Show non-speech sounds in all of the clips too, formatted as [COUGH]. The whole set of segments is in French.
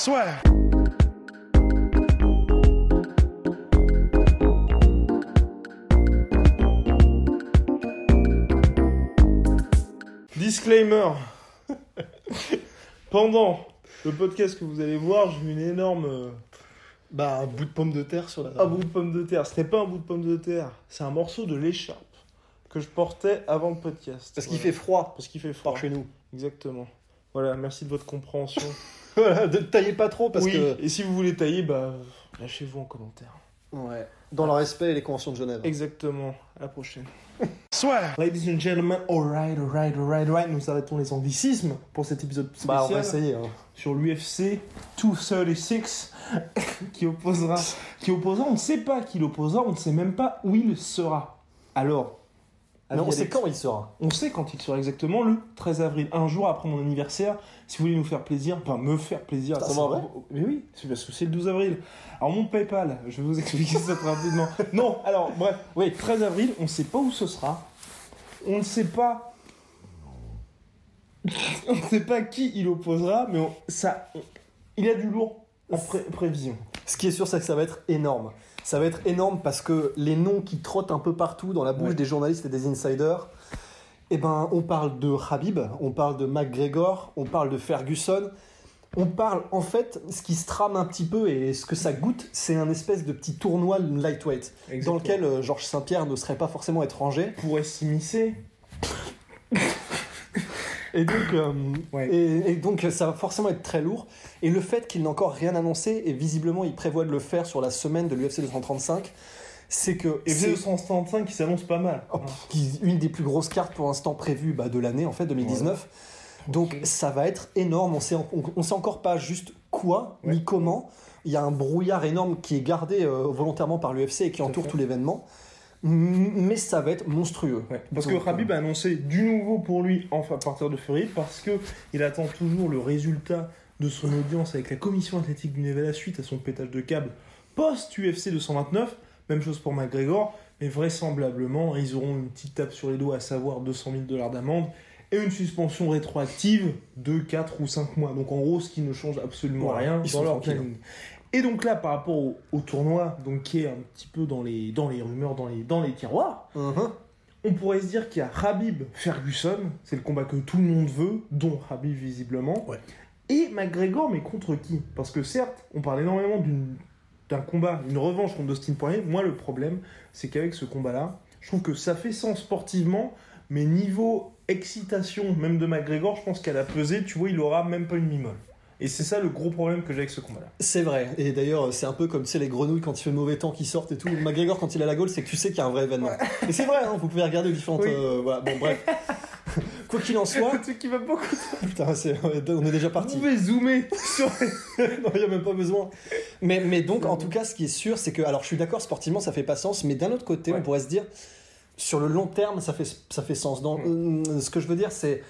Swear. Disclaimer. [LAUGHS] Pendant le podcast que vous allez voir, j'ai eu une énorme euh, Bah, un bout de pomme de terre sur la un bout de pomme de terre. Ce n'est pas un bout de pomme de terre, c'est un morceau de l'écharpe que je portais avant le podcast. Parce qu'il fait froid parce qu'il fait froid. par chez nous. Exactement. Voilà, merci de votre compréhension. [LAUGHS] Voilà, ne taillez pas trop parce oui, que. et si vous voulez tailler, bah lâchez-vous en commentaire. Ouais. Dans le respect et les conventions de Genève. Exactement. À la prochaine. [LAUGHS] Swear. Ladies and gentlemen, alright, alright, alright, alright. Nous arrêtons les anglicismes pour cet épisode spécial Bah, on va essayer. Hein. sur l'UFC 236 [LAUGHS] qui opposera, qui opposera. On ne sait pas qui l'opposera, on ne sait même pas où il sera. Alors, Mais on avis sait quand il sera. On sait quand il sera exactement le 13 avril, un jour après mon anniversaire. Si vous voulez nous faire plaisir, enfin me faire plaisir, à Putain, savoir- c'est vrai Mais oui, c'est parce que c'est le 12 avril. Alors mon PayPal, je vais vous [LAUGHS] expliquer ça très rapidement. Non, alors bref, oui, 13 avril, on ne sait pas où ce sera. On ne sait pas. [LAUGHS] on ne sait pas qui il opposera, mais on- ça, on- il y a du lourd en pré- prévision. Ce qui est sûr, c'est que ça va être énorme. Ça va être énorme parce que les noms qui trottent un peu partout dans la bouche Ouais. des journalistes et des insiders, eh ben, on parle de Habib, on parle de McGregor, on parle de Ferguson. On parle, en fait, ce qui se trame un petit peu et ce que ça goûte, c'est un espèce de petit tournoi lightweight dans lequel euh, Georges Saint-Pierre ne serait pas forcément étranger. pourrait s'immiscer. Et donc, euh, Ouais. et, et donc, ça va forcément être très lourd. Et le fait qu'il n'a encore rien annoncé, et visiblement il prévoit de le faire sur la semaine de l'UFC 235, c'est que Et c'est V235 qui s'annonce pas mal. oh, qui- une des plus grosses cartes pour l'instant prévues bah, de l'année, en fait, 2019. Donc ça va être énorme. On sait, on, on sait encore pas juste quoi Ouais. ni comment. Il y a un brouillard énorme qui est gardé euh, volontairement par l'UFC et qui Tout entoure fait. tout l'événement. Mais ça va être monstrueux. Ouais, parce que Habib a annoncé du nouveau pour lui enfin, à partir de février parce que il attend toujours le résultat de son audience avec la commission athlétique du Nevada suite à son pétage de câble post-UFC 229. Même chose pour McGregor, mais vraisemblablement ils auront une petite tape sur les doigts, à savoir 200 000 dollars d'amende et une suspension rétroactive de 4 ou 5 mois. Donc en gros, ce qui ne change absolument rien dans leur tranquilles. planning. Et donc là, par rapport au, au tournoi, donc qui est un petit peu dans les, dans les rumeurs, dans les, dans les tiroirs, Mhm. on pourrait se dire qu'il y a Habib Ferguson, c'est le combat que tout le monde veut, dont Habib visiblement. Ouais. Et McGregor, mais contre qui? Parce que certes, on parle énormément d'un combat, une revanche contre Dustin Poirier. Moi, le problème, c'est qu'avec ce combat-là, je trouve que ça fait sens sportivement, mais niveau excitation, même de McGregor, je pense qu'à la pesée, tu vois, il aura même pas une mimole. Et c'est ça le gros problème que j'ai avec ce combat-là. C'est vrai. Et d'ailleurs, c'est un peu comme tu sais, les grenouilles quand il fait mauvais temps qui sortent et tout. McGregor, quand il a la gaule, c'est que tu sais qu'il y a un vrai événement. Et c'est vrai, hein, vous pouvez regarder différentes. Oui. euh, voilà. Bon, bref. [LAUGHS] Quoi qu'il en soit, Tu sais qui va beaucoup putain, c'est- on est déjà Vous parti. pouvez zoomer sur [LAUGHS] non, il n'y a même pas besoin. Mais, mais donc, en tout cas, ce qui est sûr, c'est que, alors je suis d'accord, sportivement, ça fait pas sens, mais d'un autre côté, Ouais. on pourrait se dire, sur le long terme, ça fait, ça fait sens. Dans, euh, ce que je veux dire, c'est,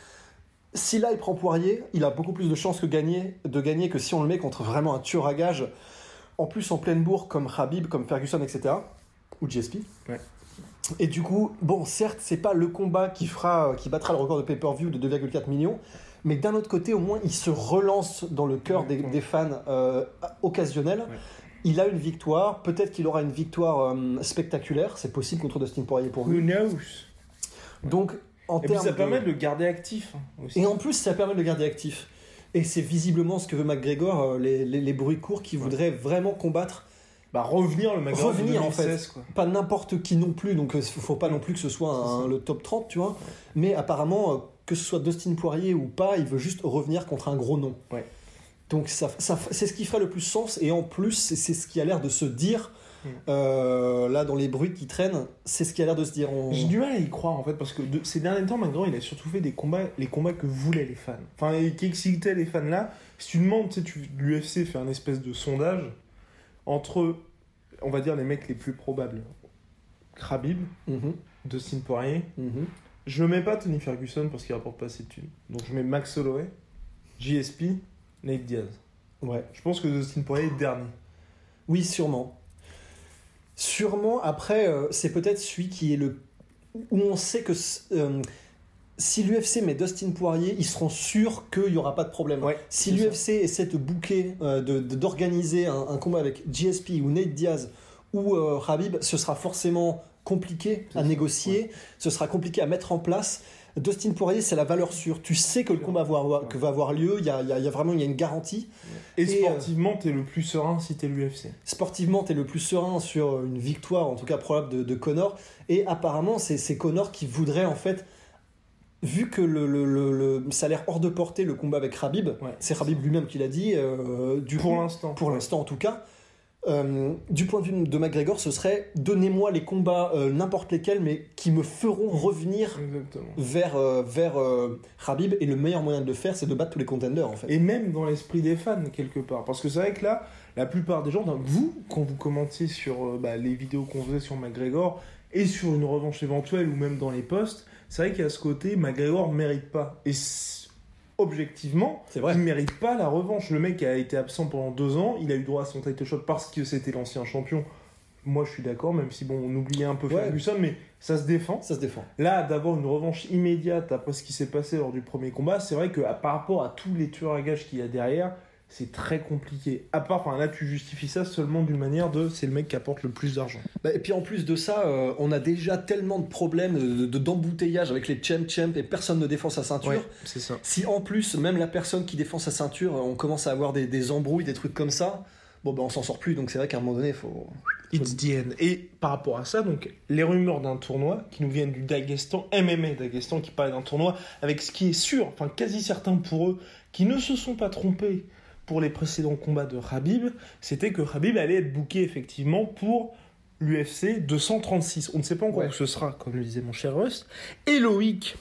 si là, il prend Poirier, il a beaucoup plus de chances que gagner, de gagner que si on le met contre vraiment un tueur à gage, en plus en pleine bourre, comme Habib, comme Ferguson, etc., ou GSP. Ouais. Et du coup, bon, certes, c'est pas le combat qui fera, qui battra le record de pay-per-view de 2,4 millions, mais d'un autre côté, au moins, il se relance dans le cœur des, des fans euh, occasionnels. Ouais. Il a une victoire, peut-être qu'il aura une victoire euh, spectaculaire, c'est possible contre Dustin Poirier pour Who lui. knows? Donc, en Et puis ça de- permet de le garder actif hein, aussi. Et en plus, ça permet de le garder actif. Et c'est visiblement ce que veut McGregor, euh, les, les- les bruits courts qui Ouais. voudraient vraiment combattre Bah revenir le McGregor Revenir, de en fait. 2016, quoi. pas n'importe qui non plus, donc il faut pas non plus que ce soit un- le top 30, tu vois. Mais apparemment, euh, que ce soit Dustin Poirier ou pas, il veut juste revenir contre un gros nom. Ouais. Donc ça, ça- c'est ce qui ferait le plus sens, et en plus, c'est c'est ce qui a l'air de se dire Euh, là, dans les bruits qui traînent, c'est ce qui a l'air de se dire. On... J'ai du mal à y croire en fait parce que de- ces derniers temps, McGregor il a surtout fait des combats, les combats que voulaient les fans. Enfin, et qui excitaient les fans là. Si tu demandes, tu sais, l'UFC fait un espèce de sondage entre, on va dire, les mecs les plus probables. Khabib, Mhm, Dustin Poirier. mhm. Je ne mets pas Tony Ferguson parce qu'il rapporte pas assez de thunes. Donc je mets Max Holloway, JSP, Nate Diaz. Ouais. Je pense que Dustin Poirier est dernier. Oui, sûrement. Sûrement, après, euh, c'est peut-être celui qui est le. où on sait que euh, si l'UFC met Dustin Poirier, ils seront sûrs qu'il n'y aura pas de problème. Ouais, si l'UFC essaie de booker, euh, d'organiser un, un combat avec GSP ou Nate Diaz ou Khabib, ce sera forcément compliqué à ça, négocier, ce sera compliqué à mettre en place. Dustin Poirier, c'est la valeur sûre. Tu sais que le combat va avoir, que va avoir lieu, il y a, il y a- il y a vraiment il y a une garantie. Et, Et, euh, sportivement, t'es le plus serein si t'es l'UFC. sportivement, tu es le plus serein sur une victoire, en tout cas probable, de, de Connor. Et apparemment, c'est Connor qui voudrait, en fait, vu que le, le- le- le- ça a l'air hors de portée le combat avec Ouais. c'est Khabib lui-même qui l'a dit, euh, du Pour l'instant. pour l'instant en tout cas, euh, du point de vue de McGregor, ce serait donnez-moi les combats, euh, n'importe lesquels, mais qui me feront revenir Exactement. vers, euh, vers euh, Khabib. Et le meilleur moyen de le faire, c'est de battre tous les contenders, en fait. Et même dans l'esprit des fans, quelque part. Parce que c'est vrai que là, la plupart des gens, donc vous, quand vous commentiez sur bah, les vidéos qu'on faisait sur McGregor et sur une revanche éventuelle ou même dans les posts, c'est vrai qu'il y a ce côté McGregor mérite pas. Et objectivement, vrai. il mérite pas la revanche. Le mec a été absent pendant deux ans, il a eu droit à son title shot parce que c'était l'ancien champion. Moi, je suis d'accord, même si bon, on oubliait un peu Ouais. Ferguson, mais ça se défend. Ça se défend. Là, d'avoir une revanche immédiate après ce qui s'est passé lors du premier combat, c'est vrai que par rapport à tous les tueurs à gages qu'il y a derrière, c'est très compliqué. À part, enfin là, tu justifies ça seulement d'une manière de c'est le mec qui apporte le plus d'argent. Bah, et puis en plus de ça, euh, on a déjà tellement de problèmes de, de- d'embouteillage avec les champ champ et personne ne défend sa ceinture. c'est ça. Si en plus, même la personne qui défend sa ceinture, on commence à avoir des, des embrouilles, des trucs comme ça, bon ben on s'en sort plus. Donc c'est vrai qu'à un moment donné, il faut. It's the end. Et par rapport à ça, donc les rumeurs d'un tournoi qui nous viennent du Daghestan, MMA Daghestan, qui parle d'un tournoi avec ce qui est sûr, enfin quasi certain pour eux, qui ne se sont pas trompés pour les précédents combats de Habib, c'était que Habib allait être booké effectivement pour l'UFC 236. On ne sait pas encore Ouais. où ce sera, comme le disait mon cher Rust. Et Loïc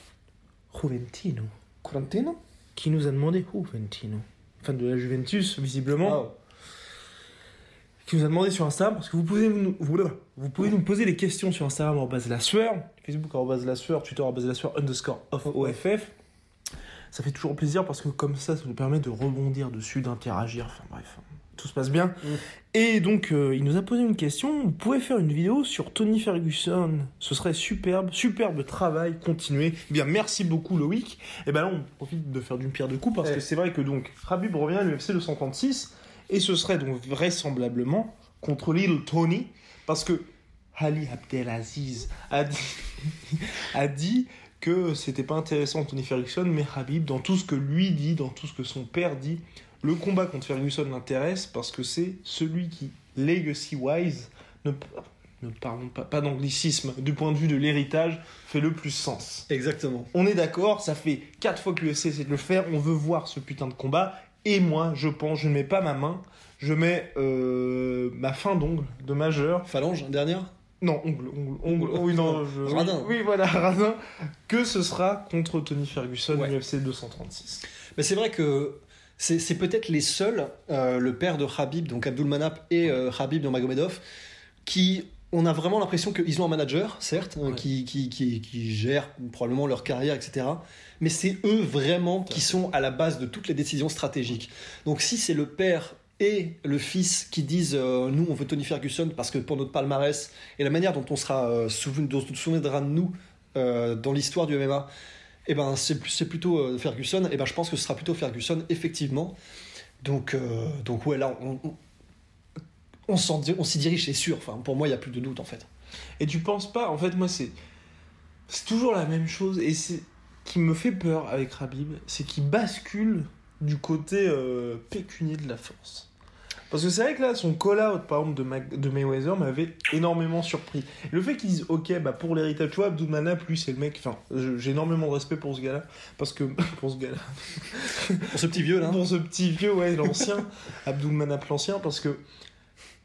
Juventino, Quarantino qui nous a demandé Juventino, fan de la Juventus visiblement Ah, qui nous a demandé sur Instagram, parce que vous pouvez nous, vous, vous pouvez nous poser les questions sur Instagram en base la sueur, Facebook en base la sueur, Twitter en base la sueur, underscore off OFF. Ça fait toujours plaisir parce que comme ça, ça nous permet de rebondir dessus, d'interagir, enfin bref, tout se passe bien. Mm. Et donc, euh, il nous a posé une question, vous pouvez faire une vidéo sur Tony Ferguson, ce serait superbe, superbe travail, continuez. Eh bien, merci beaucoup Loïc. Et ben là, on profite de faire d'une pierre deux coups parce que c'est vrai que donc, Habib revient à l'UFC 236, et ce serait donc vraisemblablement contre Little Tony, parce que Ali Abdelaziz a dit, [LAUGHS] a dit que c'était pas intéressant Tony Ferguson, mais Habib, dans tout ce que lui dit, dans tout ce que son père dit, le combat contre Ferguson l'intéresse parce que c'est celui qui, legacy-wise, ne, ne parlons pas, pas d'anglicisme, du point de vue de l'héritage, fait le plus sens. Exactement. On est d'accord, ça fait 4 fois que l'UFC essaie de le faire, on veut voir ce putain de combat, et moi, je pense, je ne mets pas ma main, je mets euh, ma fin d'ongle de majeur, Phalange, dernière non, ongle, ongle, ongle, oh oui, non, je... Radin. Oui, voilà, [LAUGHS] radin, que ce sera contre Tony Ferguson, Ouais. UFC 236. Mais c'est vrai que c'est c'est peut-être les seuls, euh, le père de Habib, donc Abdul Manap et euh, Habib Nurmagomedov, qui on a vraiment l'impression qu'ils ont un manager, certes, Ouais. qui, qui, qui, qui gère probablement leur carrière, etc. Mais c'est eux vraiment qui sont à la base de toutes les décisions stratégiques. Donc si c'est le père et le fils qui disent euh, nous on veut Tony Ferguson parce que pour notre palmarès et la manière dont on sera euh, souviendra de nous euh, dans l'histoire du MMA, eh ben c'est plutôt euh, Ferguson. Et ben je pense que ce sera plutôt Ferguson effectivement. Donc donc ouais là on s'y dirige c'est sûr. Enfin pour moi il y a plus de doute en fait. Et tu penses pas, en fait, moi, c'est. C'est toujours la même chose, et c'est. qui me fait peur avec Habib, c'est qu'il bascule du côté pécunier de la force. Parce que c'est vrai que là, son call-out, par exemple, de, de Mayweather m'avait énormément surpris. Le fait qu'ils disent, ok, bah pour l'héritage, tu vois, Abdul Manap, lui, c'est le mec, enfin, j'ai énormément de respect pour ce gars-là, parce que, [LAUGHS] pour ce gars-là, Pour ce petit vieux là. pour ce petit vieux, ouais, l'ancien, Abdul Manap l'ancien, parce que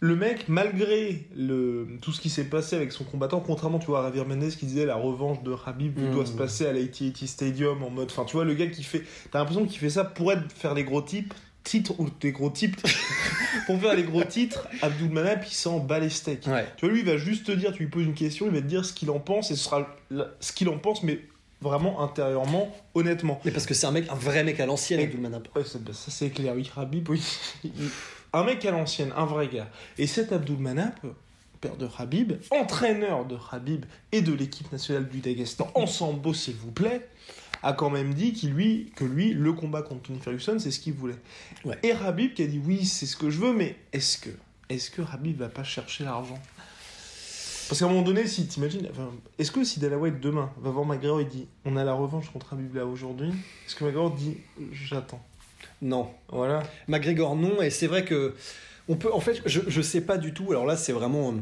le mec, malgré le, tout ce qui s'est passé avec son combattant, contrairement tu vois, à Javier Mendez qui disait la revanche de Habib Mm. doit se passer à l'AT&T Stadium en mode. Enfin, tu vois, le gars qui fait. T'as l'impression qu'il fait ça pour être, faire les gros types, titres ou des gros types. [LAUGHS] pour faire les gros titres, Abdul Manap il s'en bat les steaks. Ouais. Tu vois, lui, il va juste te dire, tu lui poses une question, il va te dire ce qu'il en pense et ce sera ce qu'il en pense, mais vraiment intérieurement, honnêtement. Mais parce que c'est un mec, un vrai mec à l'ancienne, Et- Abdulmanap. Ouais, ça, ça, c'est clair, oui, Habib, oui. un mec à l'ancienne, un vrai gars. Et cet Abdul Manap, père de Habib, entraîneur de Habib et de l'équipe nationale du Daghestan, en sambo s'il vous plaît, a quand même dit lui, que lui, le combat contre Tony Ferguson, c'est ce qu'il voulait. Ouais. Et Habib qui a dit oui, c'est ce que je veux, mais est-ce que, est-ce que Habib va pas chercher l'argent? Parce qu'à un moment donné, si t'imagines, enfin, est-ce que si White demain va voir McGregor et dit on a la revanche contre Habib là aujourd'hui, est-ce que McGregor dit j'attends? Non. Voilà. McGregor, non. Et c'est vrai que. On peut, en fait, je, je sais pas du tout. Alors là, c'est vraiment.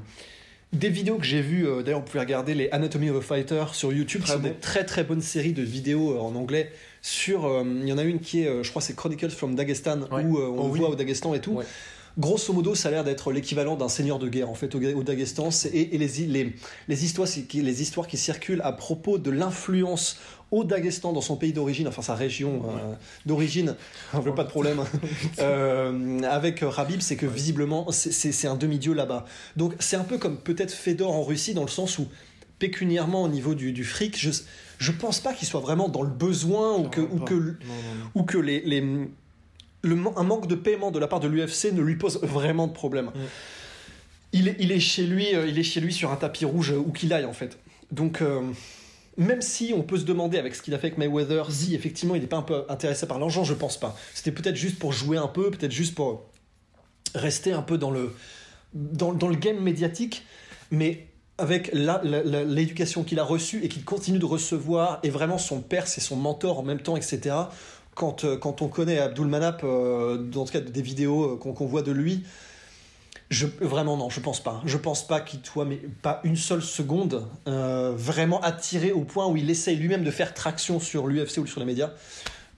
Des vidéos que j'ai vues, euh, d'ailleurs, vous pouvez regarder les Anatomy of a Fighter sur YouTube, sont bon. des très très bonnes séries de vidéos euh, en anglais. Sur, euh, il y en a une qui est, je crois, c'est Chronicles from Dagestan, Ouais. où on Oh oui. voit au Dagestan et tout. Ouais. Grosso modo, ça a l'air d'être l'équivalent d'un seigneur de guerre en fait au. C'est- Et, et les, les, les, histoires, les histoires qui circulent à propos de l'influence au Daghestan dans son pays d'origine, enfin sa région euh, d'origine, [LAUGHS] je veux pas de problème, [LAUGHS] euh, avec Habib, c'est que visiblement c'est- un demi-dieu là-bas. Donc c'est un peu comme peut-être Fedor en Russie dans le sens où pécuniairement au niveau du, du fric, je, je pense pas qu'il soit vraiment dans le besoin ou que, ou que, Non, non, non. ou que les, les- le, un manque de paiement de la part de l'UFC ne lui pose vraiment de problème. Il, est, il, est chez lui, euh, il est chez lui sur un tapis rouge où qu'il aille en fait. Donc euh, même si on peut se demander avec ce qu'il a fait avec Mayweather, si effectivement il n'est pas un peu intéressé par l'argent, je pense pas. C'était peut-être juste pour jouer un peu, peut-être juste pour rester un peu dans le, dans, le game médiatique, mais avec l'éducation qu'il a reçue et qu'il continue de recevoir, et vraiment son père, c'est son mentor en même temps, etc. Quand, euh, quand on connaît Abdul Manap, euh, dans le cas des vidéos euh, qu'on voit de lui, je, vraiment non, je pense pas. Je pense pas qu'il soit, mais pas une seule seconde, euh, vraiment attiré au point où il essaye lui-même de faire traction sur l'UFC ou sur les médias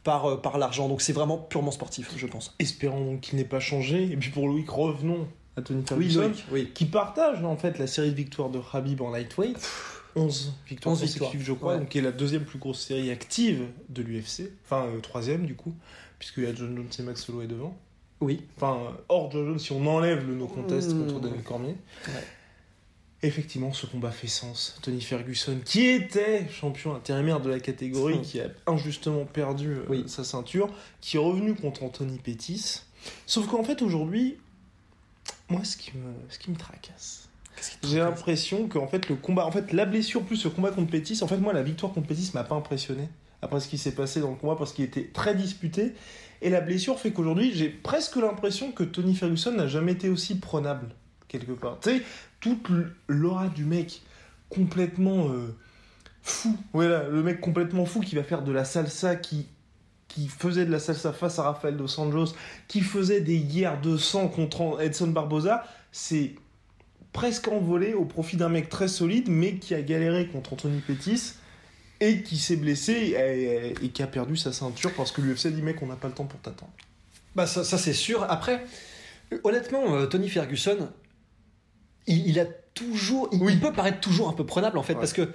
par, euh, par l'argent. Donc c'est vraiment purement sportif, je pense. Espérons donc qu'il n'ait pas changé. Et puis pour Loïc, revenons à Tony Oui, Ferguson, Loïc, oui. qui partage en fait la série de victoires de Habib en lightweight. 11 victoires 11 victoires. consécutives, je crois, Ouais. donc qui est la deuxième plus grosse série active de l'UFC. Enfin, euh, troisième du coup, puisqu'il y a John Jones et Max Holloway devant. Oui. Enfin, euh, hors Jones, si on enlève le no contest Mmh. contre Daniel Cormier. Ouais. Effectivement, ce combat fait sens. Tony Ferguson, qui était champion intérimaire de la catégorie, Mmh. qui a injustement perdu euh, Oui. sa ceinture, qui est revenu contre Anthony Pettis. Sauf qu'en fait, aujourd'hui, moi, ce qui me, ce qui me tracasse, j'ai l'impression qu'en fait, le combat, en fait, la blessure plus le combat contre Pettis, en fait, moi, la victoire contre Pettis m'a pas impressionné après ce qui s'est passé dans le combat parce qu'il était très disputé. Et la blessure fait qu'aujourd'hui, j'ai presque l'impression que Tony Ferguson n'a jamais été aussi prenable, quelque part. Tu sais, toute l'aura du mec complètement euh, fou. Voilà, le mec complètement fou qui va faire de la salsa, qui, faisait de la salsa face à Rafael Dos Anjos, qui faisait des guerres de sang contre Edson Barboza, c'est presque envolé au profit d'un mec très solide, mais qui a galéré contre Anthony Pettis et qui s'est blessé et, et qui a perdu sa ceinture parce que l'UFC dit mec on n'a pas le temps pour t'attendre. Bah ça, ça, c'est sûr. Après, honnêtement, euh, Tony Ferguson, il, il a toujours, il, Oui. il peut paraître toujours un peu prenable en fait, Ouais. parce que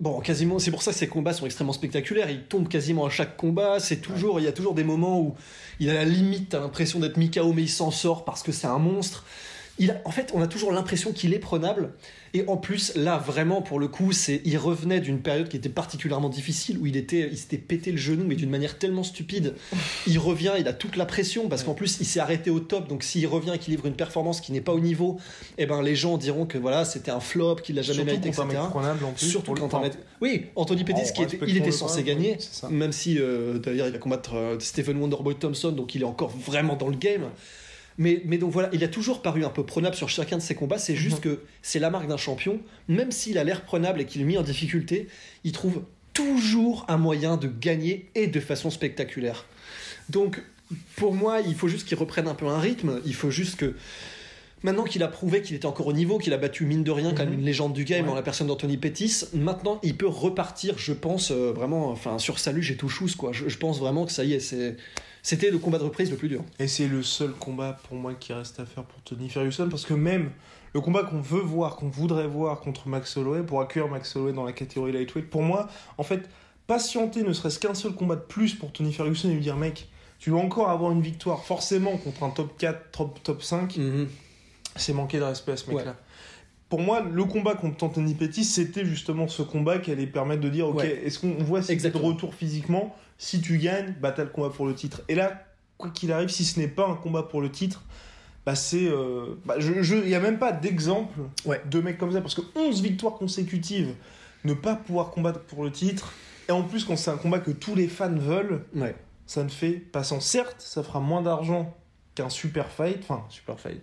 bon, quasiment, c'est pour ça que ses combats sont extrêmement spectaculaires. Il tombe quasiment à chaque combat. C'est toujours, il y a toujours des moments où il a la limite, t'as l'impression d'être Mikao, mais il s'en sort parce que c'est un monstre. Il a- en fait, on a toujours l'impression qu'il est prenable. Et en plus, là, vraiment, pour le coup, c'est, il revenait d'une période qui était particulièrement difficile, où il était, il s'était pété le genou, mais d'une manière tellement stupide. Il revient, il a toute la pression, parce qu'en plus, il s'est arrêté au top. Donc, s'il revient et qu'il livre une performance qui n'est pas au niveau, eh ben, les gens diront que voilà, c'était un flop, qu'il l'a jamais mérité, etc. en plus. Surtout quand on met... Oui, Anthony Pettis, qui était, il était censé gagner, même si euh, d'ailleurs il va combattre euh, Stephen Wonderboy Thompson, donc il est encore vraiment dans le game. Mais, mais donc voilà, il a toujours paru un peu prenable sur chacun de ses combats. C'est juste Mhm. que c'est la marque d'un champion. Même s'il a l'air prenable et qu'il est mis en difficulté, il trouve toujours un moyen de gagner et de façon spectaculaire. Donc pour moi, il faut juste qu'il reprenne un peu un rythme. Il faut juste que Maintenant qu'il a prouvé qu'il était encore au niveau, qu'il a battu mine de rien quand même Mhm. une légende du game Ouais. en la personne d'Anthony Pettis, maintenant il peut repartir, je pense, euh, vraiment, enfin sur salut j'ai tout quoi. Je, je pense vraiment que ça y est, c'est C'était le combat de reprise le plus dur. Et c'est le seul combat pour moi qui reste à faire pour Tony Ferguson parce que même le combat qu'on veut voir, qu'on voudrait voir contre Max Holloway pour accueillir Max Holloway dans la catégorie lightweight, pour moi, en fait, patienter ne serait-ce qu'un seul combat de plus pour Tony Ferguson et lui dire mec, tu dois encore avoir une victoire forcément contre un top 4, top, top 5, c'est manquer de respect à ce mec-là. Ouais. Pour moi, le combat contre Anthony Pettis, c'était justement ce combat qui allait permettre de dire, ok, Ouais. est-ce qu'on voit si de retour physiquement Si tu gagnes, bah t'as le combat pour le titre. Et là, quoi qu'il arrive, si ce n'est pas un combat pour le titre, bah c'est, euh, bah, je, je, y a même pas d'exemple Ouais. de mecs comme ça, parce que 11 victoires consécutives, ne pas pouvoir combattre pour le titre, et en plus quand c'est un combat que tous les fans veulent, Ouais. ça ne fait pas sens. Certes, ça fera moins d'argent qu'un super fight, enfin super fight,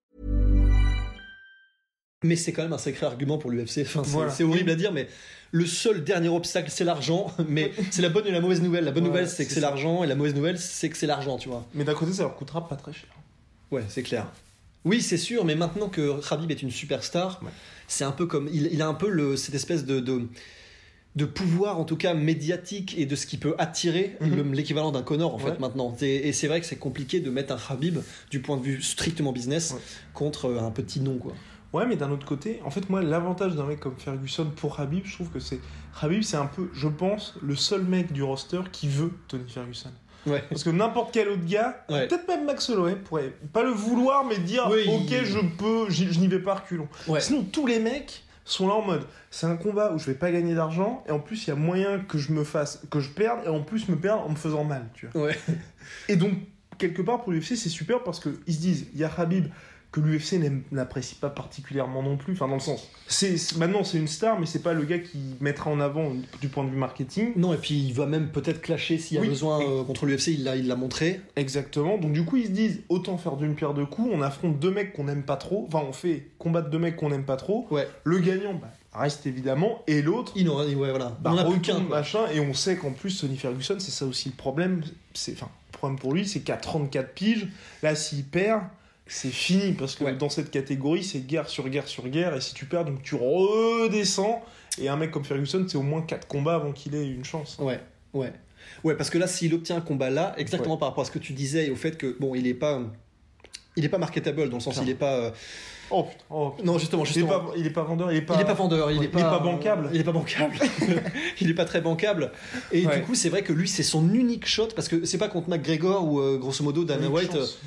Mais c'est quand même un sacré argument pour l'UFC. Enfin, c'est Voilà. horrible à dire, mais le seul dernier obstacle, c'est l'argent. [LAUGHS] Mais c'est la bonne et la mauvaise nouvelle. La bonne nouvelle, c'est que c'est l'argent, et la mauvaise nouvelle, c'est que c'est l'argent, tu vois. Mais d'un côté, ça leur coûtera pas très cher. Ouais, c'est clair. Oui, c'est sûr, mais maintenant que Khabib est une superstar, Ouais. c'est un peu comme. Il, il a un peu le, cette espèce de, de, de pouvoir, en tout cas médiatique, et de ce qui peut attirer Mhm. le- l'équivalent d'un Connor, en Ouais. fait, maintenant. Et, et c'est vrai que c'est compliqué de mettre un Khabib, du point de vue strictement business, contre un petit nom, quoi. Ouais, mais d'un autre côté, en fait, moi, l'avantage d'un mec comme Ferguson pour Habib, je trouve que c'est. Habib, c'est un peu, je pense, le seul mec du roster qui veut Tony Ferguson. Ouais. Parce que n'importe quel autre gars, Ouais. peut-être même Max Holloway, pourrait pas le vouloir, mais dire Oui, Ok, il- je peux, je n'y vais pas reculons. Ouais. Sinon, tous les mecs sont là en mode c'est un combat où je vais pas gagner d'argent, et en plus, il y a moyen que je me fasse, que je perde, et en plus, me perdre en me faisant mal, tu vois. Ouais. Et donc, quelque part, pour l'UFC, c'est super parce qu'ils se disent, il y a Habib que l'UFC n'apprécie pas particulièrement non plus. Enfin, dans le sens, c'est maintenant c'est une star, mais c'est pas le gars qui mettra en avant du point de vue marketing. Non, et puis il va même peut-être clasher s'il y a Oui. besoin euh, contre l'UFC, il l'a il l'a montré. Exactement. Donc du coup, ils se disent, autant faire d'une pierre deux coups. On affronte deux mecs qu'on n'aime pas trop. Enfin, on fait combattre deux mecs qu'on n'aime pas trop. Ouais. Le gagnant bah, reste évidemment, et l'autre. Il ouais, voilà. Bah, on a plus machin, et on sait qu'en plus Tony Ferguson, c'est ça aussi le problème. C'est, enfin, le problème pour lui, c'est qu'à 34 piges, là, s'il perd, c'est fini parce que Ouais. dans cette catégorie, c'est guerre sur guerre sur guerre, et si tu perds, donc tu redescends. Et un mec comme Ferguson, c'est au moins 4 combats avant qu'il ait une chance. Ouais, ouais. Ouais, parce que là, s'il obtient un combat là, exactement par rapport à ce que tu disais et au fait que, bon, il est pas. Il est pas marketable dans le sens, il est pas. euh, Oh putain, oh, putain. Non, justement, Il est, justement. pas, il est pas vendeur, il est pas. Il est pas vendeur, il Ouais, est pas, pas bancable. Il est pas bancable. [LAUGHS] il est pas très bancable. Et Ouais. du coup, c'est vrai que lui, c'est son unique shot parce que c'est pas contre McGregor ou euh, grosso modo Dana White. chance,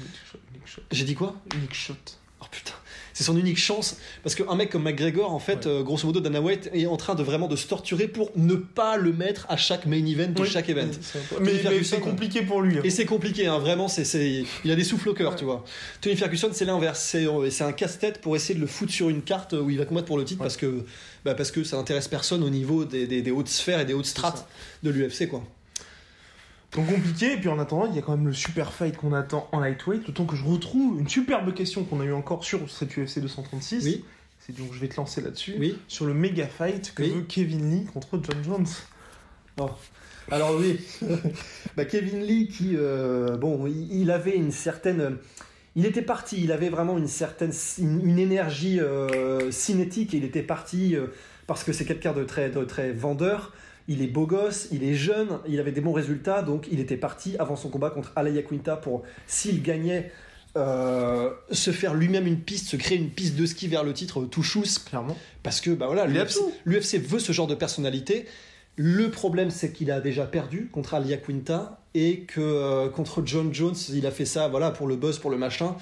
unique shot, J'ai dit quoi? Unique shot. Oh putain. C'est son unique chance parce qu'un mec comme McGregor, en fait, Ouais. euh, grosso modo, Dana White est en train de vraiment de se torturer pour ne pas le mettre à chaque main event de Oui, chaque event. Mais, c'est compliqué pour lui. hein. Et c'est compliqué, hein, vraiment, c'est, c'est- il a des souffles au cœur, tu vois. Tony Ferguson, c'est l'inverse, c'est, euh, c'est un casse-tête pour essayer de le foutre sur une carte où il va combattre pour le titre Ouais. parce, que, bah, parce que ça intéresse personne au niveau des, des- des hautes sphères et des hautes strates de l'UFC, quoi. Donc compliqué, et puis en attendant, il y a quand même le super fight qu'on attend en lightweight, le temps que je retrouve une superbe question qu'on a eu encore sur cette UFC 236. Oui. C'est donc je vais te lancer là-dessus. Oui. Sur le méga fight que Oui. veut Kevin Lee contre John Jones. Alors oui, [LAUGHS] bah, Kevin Lee qui, euh, bon, il, avait une certaine, il était parti, il avait vraiment une certaine, une, énergie euh, cinétique. Il était parti euh, parce que c'est quelqu'un de très, de très vendeur. Il est beau gosse, il est jeune, il avait des bons résultats, donc il était parti avant son combat contre Alaya Quinta pour, s'il gagnait, euh, se faire lui-même une piste, se créer une piste de ski vers le titre euh, tout chousse Clairement. parce que bah voilà, l'UFC veut ce genre de personnalité. Le problème, c'est qu'il a déjà perdu contre Alia Quinta et que euh, contre John Jones, il a fait ça voilà, pour le buzz, pour le machin.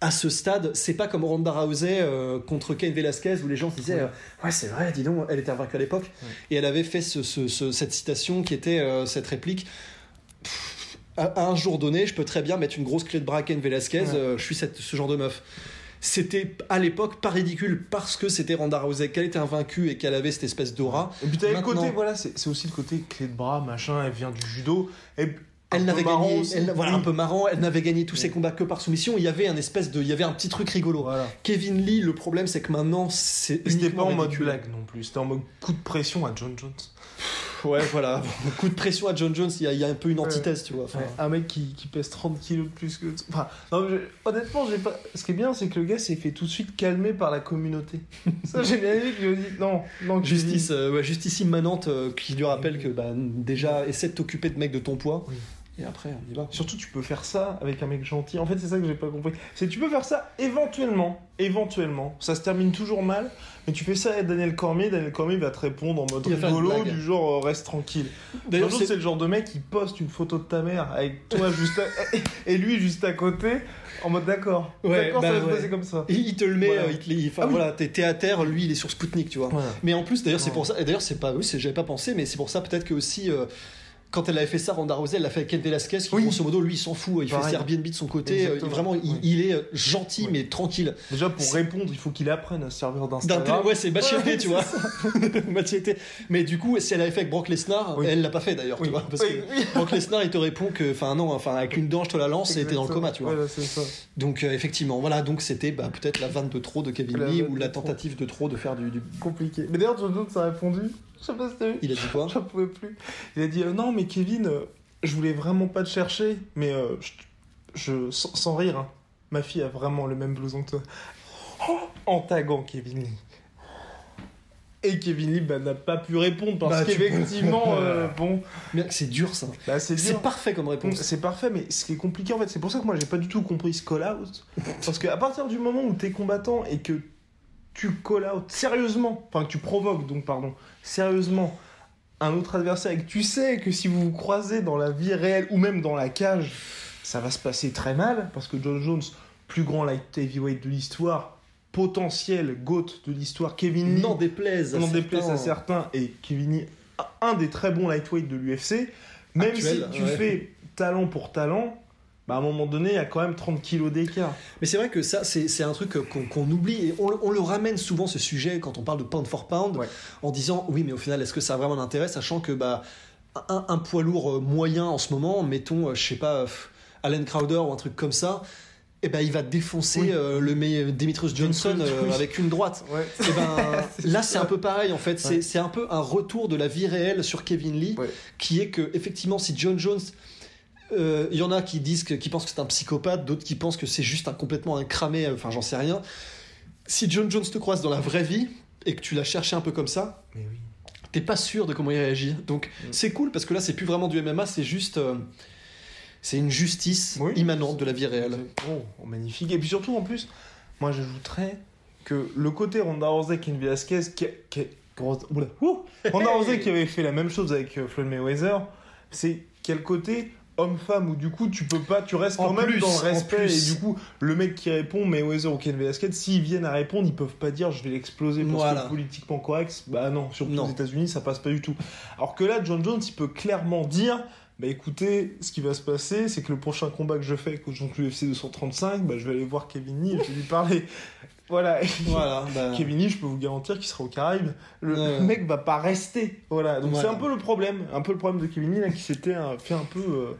À ce stade, c'est pas comme Ronda Rousey euh, contre Cain Velasquez où les gens se disaient Ouais. euh, Ouais, c'est vrai, dis donc, elle était invaincue à l'époque. Ouais. Et elle avait fait ce- ce- ce- cette citation qui était euh, cette réplique Pff, à, à un jour donné, je peux très bien mettre une grosse clé de bras à Cain Velasquez, Ouais. euh, je suis cette- ce genre de meuf. c'était à l'époque pas ridicule parce que c'était Ronda Rousey qu'elle était invaincue et qu'elle avait cette espèce d'aura. Et puis t'avais le côté, voilà, c'est c'est aussi le côté clé de bras, machin, elle vient du judo. Et Elle n'avait gagné, elle- voilà, Oui. un peu marrant, elle n'avait gagné tous ses combats que par soumission. Il y avait un espèce de, il y avait un petit truc rigolo. Voilà. Kevin Lee, le problème c'est que maintenant c'est C'était pas en mode blague non plus, c'était en mode coup de pression à John Jones. Ouais, voilà. [LAUGHS] Coup de pression à John Jones, il y a, il y a un peu une antithèse, tu vois. Enfin, Un mec qui, qui pèse 30 kilos de plus que. Enfin, non, mais je- honnêtement, j'ai pas. Ce qui est bien, c'est que le gars s'est fait tout de suite calmer par la communauté. [LAUGHS] Ça, j'ai bien aimé qu'il lui dit non. Justice, euh, ouais, justice immanente euh, qui lui rappelle que bah, déjà essaie de t'occuper de mecs de ton poids. Oui. Et après, on y va. Surtout, tu peux faire ça avec un mec gentil. En fait, c'est ça que j'ai pas compris. C'est tu peux faire ça éventuellement, éventuellement. Ça se termine toujours mal, mais tu fais ça à Daniel Cormier. Daniel Cormier va te répondre en mode rigolo, du genre euh, reste tranquille. D'ailleurs, c'est- le genre de mec qui poste une photo de ta mère avec toi juste à- [LAUGHS] et lui juste à côté, en mode d'accord. Ouais, d'accord, bah ça va se ouais. passer comme ça. il il te le met, Voilà. euh, il te les- enfin Ah oui. voilà, t'es à terre, lui il est sur Spoutnik, tu vois. Voilà. Mais en plus, d'ailleurs, c'est Ouais. pour ça. Et d'ailleurs, c'est pas. Oui, j'avais pas pensé, mais c'est pour ça peut-être que aussi. euh, quand elle avait fait ça, Ronda Rousey, elle l'a fait avec Ken Velasquez, qui Oui. grosso modo, lui, il s'en fout, il fait ses Airbnb de son côté, euh, Exactement. vraiment, il, Ouais. il est euh, gentil, Ouais. mais tranquille. Déjà, pour répondre, il faut qu'il apprenne à se servir D'un d'Instagram. ouais, c'est Ouais, tu vois. [LAUGHS] Machete. Mais du coup, si elle avait fait avec Brock Lesnar, elle l'a pas fait d'ailleurs, tu vois. Parce que. Brock Lesnar, il te répond que, enfin, non, enfin, avec une dent, je te la lance et t'es dans le coma, tu vois. C'est ça. Donc, euh, effectivement, voilà, donc c'était bah, peut-être la vanne de trop de Kevin La Lee vanne ou la tentative de trop de faire du. du- Compliqué. Mais d'ailleurs, John Jones a répondu. Je sais pas si. Il a dit quoi [LAUGHS] J'en pouvais plus. Il a dit euh, non, mais Kevin, euh, je voulais vraiment pas te chercher, mais euh, je, je- sans, sans rire, hein, ma fille a vraiment le même blouson que toi. Oh, en taguant Kevin Lee. Et Kevin Lee bah, n'a pas pu répondre parce Bah, qu'effectivement, euh, bon, C'est dur ça. bah, c'est parfait comme réponse. C'est parfait, mais ce qui est compliqué en fait, c'est pour ça que moi j'ai pas du tout compris ce call out. [LAUGHS] Parce qu'à partir du moment où t'es combattant et que tu call out sérieusement, enfin que tu provoques donc, pardon, sérieusement un autre adversaire et que tu sais que si vous vous croisez dans la vie réelle ou même dans la cage, ça va se passer très mal parce que John Jones, plus grand light heavyweight de l'histoire, potentiel GOAT de l'histoire, Kevin Lee, N'en déplaise. à déplace à certains et Kevin Lee, un des très bons lightweight de l'UFC, même Actuel, si tu ouais. fais talent pour talent, bah à un moment donné, il y a quand même 30 kilos d'écart. Mais c'est vrai que ça, c'est un truc qu'on qu'on oublie et on, le- on le ramène souvent ce sujet quand on parle de pound for pound Ouais. en disant oui, mais au final, est-ce que ça a vraiment d'intérêt, sachant que bah, un, un poids lourd euh, moyen en ce moment, mettons, euh, je sais pas, Allen Crowder ou un truc comme ça, et ben il va défoncer Oui. euh, le me- Demetrius Johnson euh, avec une droite. Ouais. Et ben [LAUGHS] là, c'est un peu pareil en fait. C'est Ouais. un peu un retour de la vie réelle sur Kevin Lee, Ouais. qui est que effectivement, si John Jones, euh, il y en a qui disent que, qui pensent que c'est un psychopathe, d'autres qui pensent que c'est juste un complètement un cramé. euh, Enfin, j'en sais rien. Si John Jones te croise dans la vraie vie et que tu l'as cherché un peu comme ça, oui. t'es pas sûr de comment il réagit. Donc Mm. c'est cool parce que là, c'est plus vraiment du MMA, c'est juste. euh, c'est une justice Oui. immanente de la vie réelle. Oh, magnifique. Et puis surtout, en plus, moi j'ajouterais que le côté Ronda Rousey, Ken Velasquez, qui, Ronda [LAUGHS] Rousey qui avait fait la même chose avec euh, Floyd Mayweather, c'est quel côté homme-femme où du coup tu peux pas, tu restes En quand même plus, dans le en respect et du coup le mec qui répond Mayweather ou Ken Velasquez, s'ils viennent à répondre, ils peuvent pas dire je vais l'exploser parce Voilà. que politiquement correct, bah non, surtout Non. aux États-Unis ça passe pas du tout. Alors que là, John Jones, il peut clairement dire bah écoutez, ce qui va se passer, c'est que le prochain combat que je fais contre l'UFC 235, bah je vais aller voir Kevin Lee et je vais lui parler. Voilà. Voilà. [LAUGHS] bah, Kevin je peux vous garantir qu'il sera au Caraïbes. Le Ouais. mec va pas rester. Voilà. Donc Voilà. c'est un peu le problème, un peu le problème de Kevin là, qui s'était euh, fait un peu euh,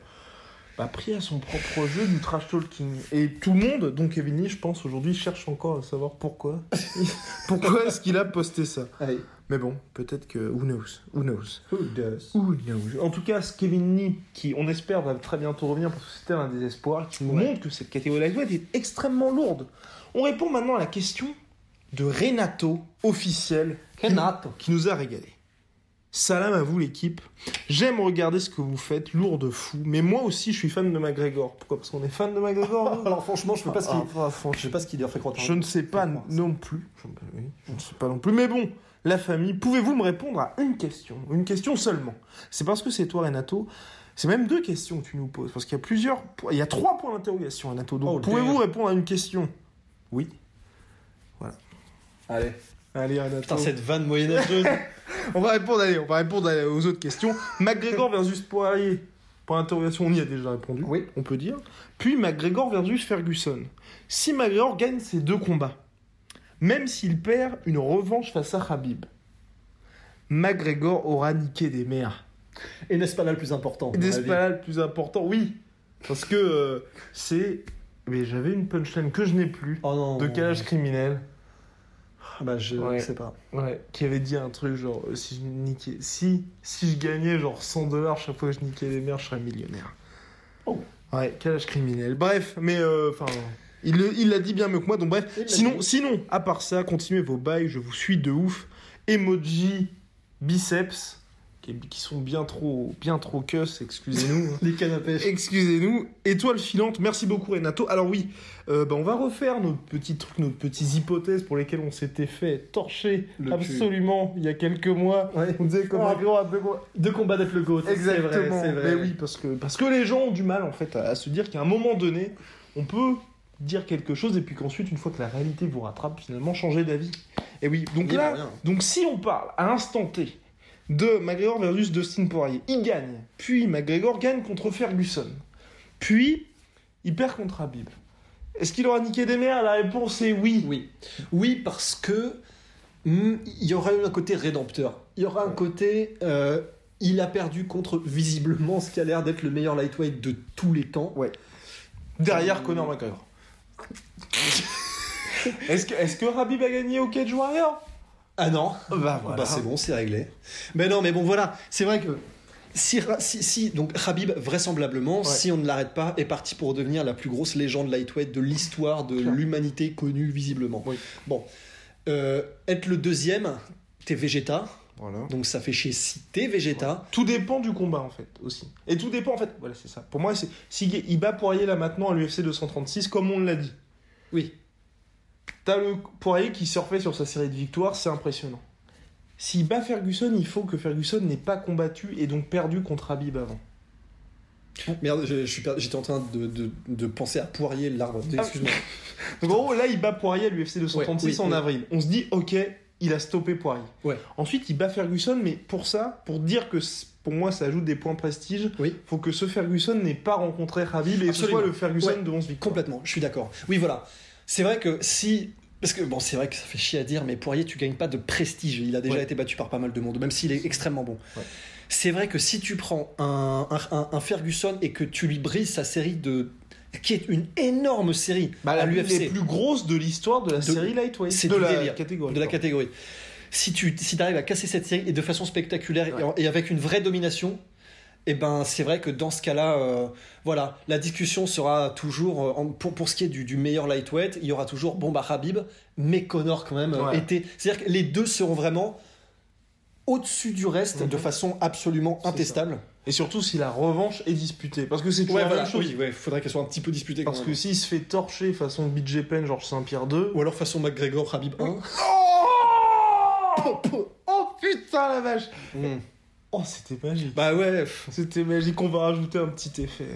bah, pris à son propre jeu du trash talking. Et tout le monde, donc Kevin je pense aujourd'hui cherche encore à savoir pourquoi. [LAUGHS] pourquoi est-ce qu'il a posté ça? Allez. Mais bon, peut-être que who knows, who knows. Who does? Who knows? En tout cas, ce Kevin Lee, qui on espère va très bientôt revenir parce que c'était un des espoirs, qui nous Ouais. montre que cette catégorie lightweight est extrêmement lourde. On répond maintenant à la question de Renato, officiel, qui- Renato. qui nous a régalé. Salam à vous l'équipe. J'aime regarder ce que vous faites, lourd de fou. Mais moi aussi, je suis fan de McGregor. Pourquoi? Parce qu'on est fan de McGregor. [LAUGHS] Alors franchement, je sais pas ce qu'il, Ah, ah, je sais pas ce qu'il leur fait croire. je ne sais pas non plus. Je ne sais pas non plus. Mais bon, la famille, pouvez-vous me répondre à une question Une question seulement? C'est parce que c'est toi, Renato. C'est même deux questions que tu nous poses. Parce qu'il y a plusieurs. Il y a trois points d'interrogation, Renato. Donc, Oh, pouvez-vous répondre à une question? Oui. Allez. Allez, Renato. Putain, cette vanne moyenâgeuse. [LAUGHS] On va répondre, allez, on va répondre aux autres questions. McGregor versus Poirier. Point d'interrogation, on y a déjà répondu, Oui. on peut dire. Puis McGregor versus Ferguson. Si McGregor gagne ces deux combats, même s'il perd une revanche face à Khabib, McGregor aura niqué des mères. Et n'est-ce pas là le plus important N'est-ce pas là le plus important? Oui, parce que euh, c'est... Mais j'avais une punchline que je n'ai plus, Oh non. de calage criminel. Ah Bah, je Ouais. sais pas. Ouais, qui avait dit un truc genre euh, si je niquais, si si je gagnais genre 100 dollars chaque fois que je niquais les mères, je serais millionnaire. Oh. Ouais, calage criminel. Bref, mais euh, enfin, il l'a dit bien mieux que moi. Donc bref, sinon sinon à part ça, continuez vos bails, je vous suis de ouf. Emoji biceps qui, qui sont bien trop bien trop cuss, excusez-nous. hein. [LAUGHS] Les canapés. Excusez-nous. Étoile filante, merci beaucoup Renato. Alors oui, euh, bah, on va refaire nos petits trucs, nos petites hypothèses pour lesquelles on s'était fait torcher Le cul. absolument il y a quelques mois. Ouais. On disait comme un gros peu quoi. Deux combats d'être le GOAT. Exactement. C'est vrai, vrai. Mais oui, parce que, parce que les gens ont du mal en fait à, à se dire qu'à un moment donné, on peut dire quelque chose et puis qu'ensuite, une fois que la réalité vous rattrape, finalement changer d'avis. Et oui, donc là, donc si on parle à l'instant T de McGregor versus Dustin Poirier, il gagne. Puis McGregor gagne contre Ferguson. Puis il perd contre Habib. Est-ce qu'il aura niqué des mères? La réponse est oui. Oui. Oui, parce que hmm, il y aura eu un côté rédempteur. Il y aura un côté. euh, il a perdu contre visiblement ce qui a l'air d'être le meilleur lightweight de tous les temps. Ouais. Derrière Conor McGregor. [LAUGHS] est-ce que, est-ce que Habib a gagné au Cage Warrior? Ah non. Bah Bah c'est bon, c'est réglé. Mais non, mais bon voilà, c'est vrai que si, si, si- donc Khabib vraisemblablement, si on ne l'arrête pas, est parti pour devenir la plus grosse légende lightweight de l'histoire de l'humanité connue visiblement. Oui. Bon, Euh, être le deuxième, t'es Vegeta, Voilà. donc ça fait chier si t'es Vegeta. Tout dépend du combat en fait aussi. Et tout dépend en fait. Voilà, c'est ça. Pour moi, c'est si il bat Poirier là maintenant à l'UFC 236, comme on l'a dit. Oui. T'as le Poirier qui surfait sur sa série de victoires, c'est impressionnant. S'il bat Ferguson, il faut que Ferguson n'ait pas combattu et donc perdu contre Habib avant. Merde, j'étais en train de, de- de penser à Poirier l'arbre. Excuse-moi. [LAUGHS] Donc en gros, là, il bat Poirier à l'UFC 236 Ouais, oui, en oui. avril. On se dit, ok, il a stoppé Poirier. Ouais. Ensuite, il bat Ferguson, mais pour ça, pour dire que pour moi, ça ajoute des points prestige, Oui. faut que ce Ferguson n'ait pas rencontré Habib et que ce soit le Ferguson Ouais, de 11 victoires. Complètement, je suis d'accord. Oui, voilà. C'est vrai que si. Parce que bon, c'est vrai que ça fait chier à dire, mais Poirier, tu gagnes pas de prestige. Il a déjà Ouais. été battu par pas mal de monde, même s'il est extrêmement bon. Ouais. C'est vrai que si tu prends un, un- un- un Ferguson et que tu lui brises sa série de. Qui est une énorme série Bah, à l'UFC. les plus grosses de l'histoire de la De- série Lightweight. c'est de la délire. catégorie. de la catégorie. Si tu si arrives à casser cette série et de façon spectaculaire et avec une vraie domination, et ben c'est vrai que dans ce cas-là, euh, voilà, la discussion sera toujours euh, en- pour pour ce qui est du, du meilleur lightweight, il y aura toujours bon bah Habib, mais Connor quand même Ouais. était. C'est-à-dire que les deux seront vraiment au-dessus du reste Mhm. de façon absolument intestable. Et surtout si la revanche est disputée. Parce que c'est toujours Ouais, la voilà, même chose. oui, ouais, faudrait qu'elle soit un petit peu disputée quand Parce que s'il se fait torcher façon BJ Penn, Georges Saint-Pierre 2. Ou alors façon McGregor, Habib 1. Oh [LAUGHS] Oh putain la vache Mhm. Oh c'était magique. Bah ouais. C'était magique, on va rajouter un petit effet.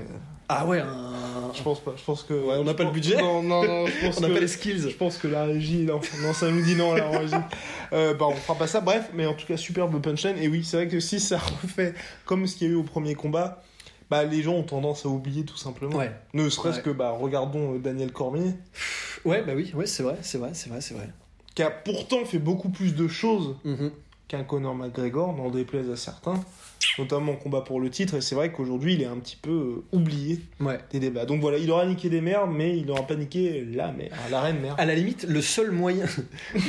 Ah ouais, un- Je pense pas, je pense que... Ouais, on n'a pas le budget. Non, non, non, je [LAUGHS] pense on n'a que... pas les skills. Je pense que la régie, non, non ça nous dit non, la régie. [LAUGHS] Euh, bah, on fera pas ça. Bref, mais en tout cas, superbe punchline. Et oui, c'est vrai que si ça [LAUGHS] refait comme ce qu'il y a eu au premier combat, bah, les gens ont tendance à oublier tout simplement. Ouais. Ne serait-ce Ouais. que, bah, regardons euh, Daniel Cormier, Ouais, bah oui, ouais, c'est vrai, c'est vrai, c'est vrai, c'est vrai. qui a pourtant fait beaucoup plus de choses Mhm. Qu'un Conor McGregor, n'en déplaise à certains, notamment en combat pour le titre. Et c'est vrai qu'aujourd'hui, il est un petit peu euh, oublié Ouais. des débats. Donc voilà, il aura niqué des mères, mais il n'aura pas niqué la mère, la reine mère. À la limite, le seul moyen. [LAUGHS]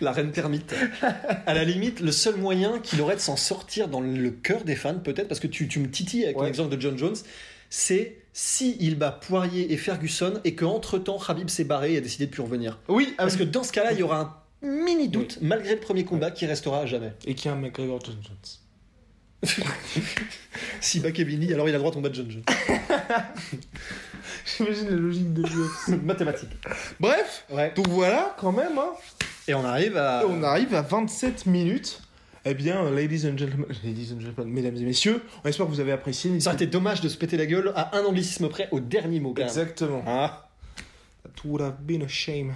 la... reine termite. À la limite, le seul moyen qu'il aurait de s'en sortir dans le cœur des fans, peut-être, parce que tu, tu me titilles avec Ouais. l'exemple de John Jones, c'est si il bat Poirier et Ferguson et qu'entre temps Khabib s'est barré et a décidé de plus revenir. Oui, ah Parce que dans ce cas-là, il y aura un mini doute, malgré le premier combat, qui restera à jamais. Et qui a un McGregor John Jones. [LAUGHS] Si bat Kevin Lee, alors il a le droit de combattre John Jones. [LAUGHS] J'imagine la logique de l'UFC. [LAUGHS] Mathématiques. Bref, Ouais. donc voilà, quand même, hein. Et on arrive à. On arrive à 27 minutes. Eh bien, ladies and gentlemen, ladies and gentlemen, mesdames et messieurs, on espère que vous avez apprécié. Ça aurait été dommage de se péter la gueule à un anglicisme près au dernier mot, quand même. Exactement. Ah. Would have been a shame.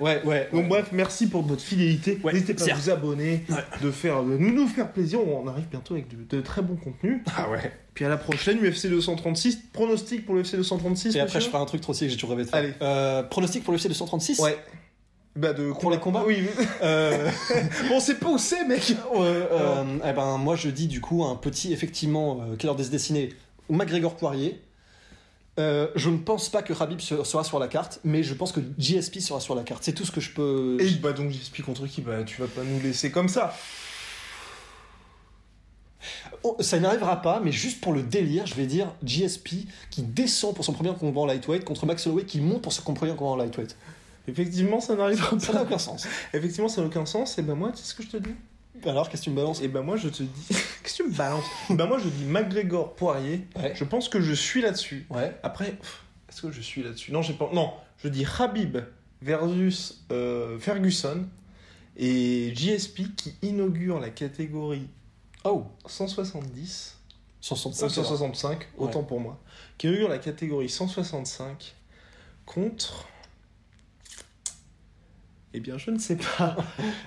Ouais, ouais. Donc ouais. bref, merci pour votre fidélité. Ouais, N'hésitez pas à vous abonner, de faire, de nous, nous faire plaisir. On arrive bientôt avec de, de très bons contenus. Ah ouais. Puis à la prochaine, UFC 236. Pronostic pour l'UFC 236. Et après, je ferai un truc trop stylé que j'ai toujours rêvé de faire. Allez. Euh, pronostic pour le UFC 236 Ouais. Bah de Pour les combats Oui. Euh, bon, [LAUGHS] on sait pas où c'est, mec. euh, euh, eh ben, moi, je dis du coup un petit, effectivement, euh, quelle heure des dessinés McGregor Poirier. Euh, je ne pense pas que Khabib se- sera sur la carte, mais je pense que GSP sera sur la carte. C'est tout ce que je peux. Et bah donc j'explique contre qui? Bah tu vas pas nous laisser comme ça. Oh, ça n'arrivera pas, mais juste pour le délire, je vais dire GSP qui descend pour son premier combat en lightweight contre Max Holloway qui monte pour son premier combat en lightweight. Effectivement, ça n'arrivera Ça n'a pas. aucun sens. Effectivement, ça n'a aucun sens. Et ben moi, tu sais ce que je te dis? Alors, qu'est-ce que tu me balances Et ben moi, je te dis. [LAUGHS] Qu'est-ce que tu me balances [LAUGHS] Bah moi, je dis McGregor Poirier. Ouais. Je pense que je suis là-dessus. Ouais. Après, est-ce que je suis là-dessus? Non, j'ai pas. Non, je dis Habib versus euh, Ferguson et GSP qui inaugure la catégorie Oh, 170. 165. 165, autant pour moi. Qui inaugure la catégorie 165 contre. Eh bien, je ne sais pas.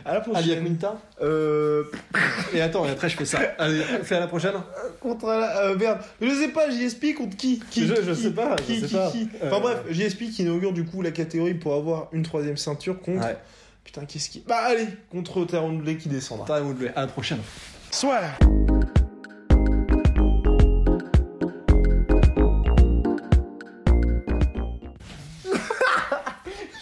À la prochaine. Quinta Euh, Et attends, et après je fais ça. [LAUGHS] Allez, fais à la prochaine. contre la- euh, merde, je sais pas, JSP contre qui, qui Je- qui- je sais pas, je qui, sais qui- pas. qui Euh, Enfin bref, JSP qui inaugure du coup la catégorie pour avoir une troisième ceinture contre. Ouais. Putain, qu'est-ce qui. Bah allez, contre Taron Woodley qui descendra. Woodley. À la prochaine. Soit là.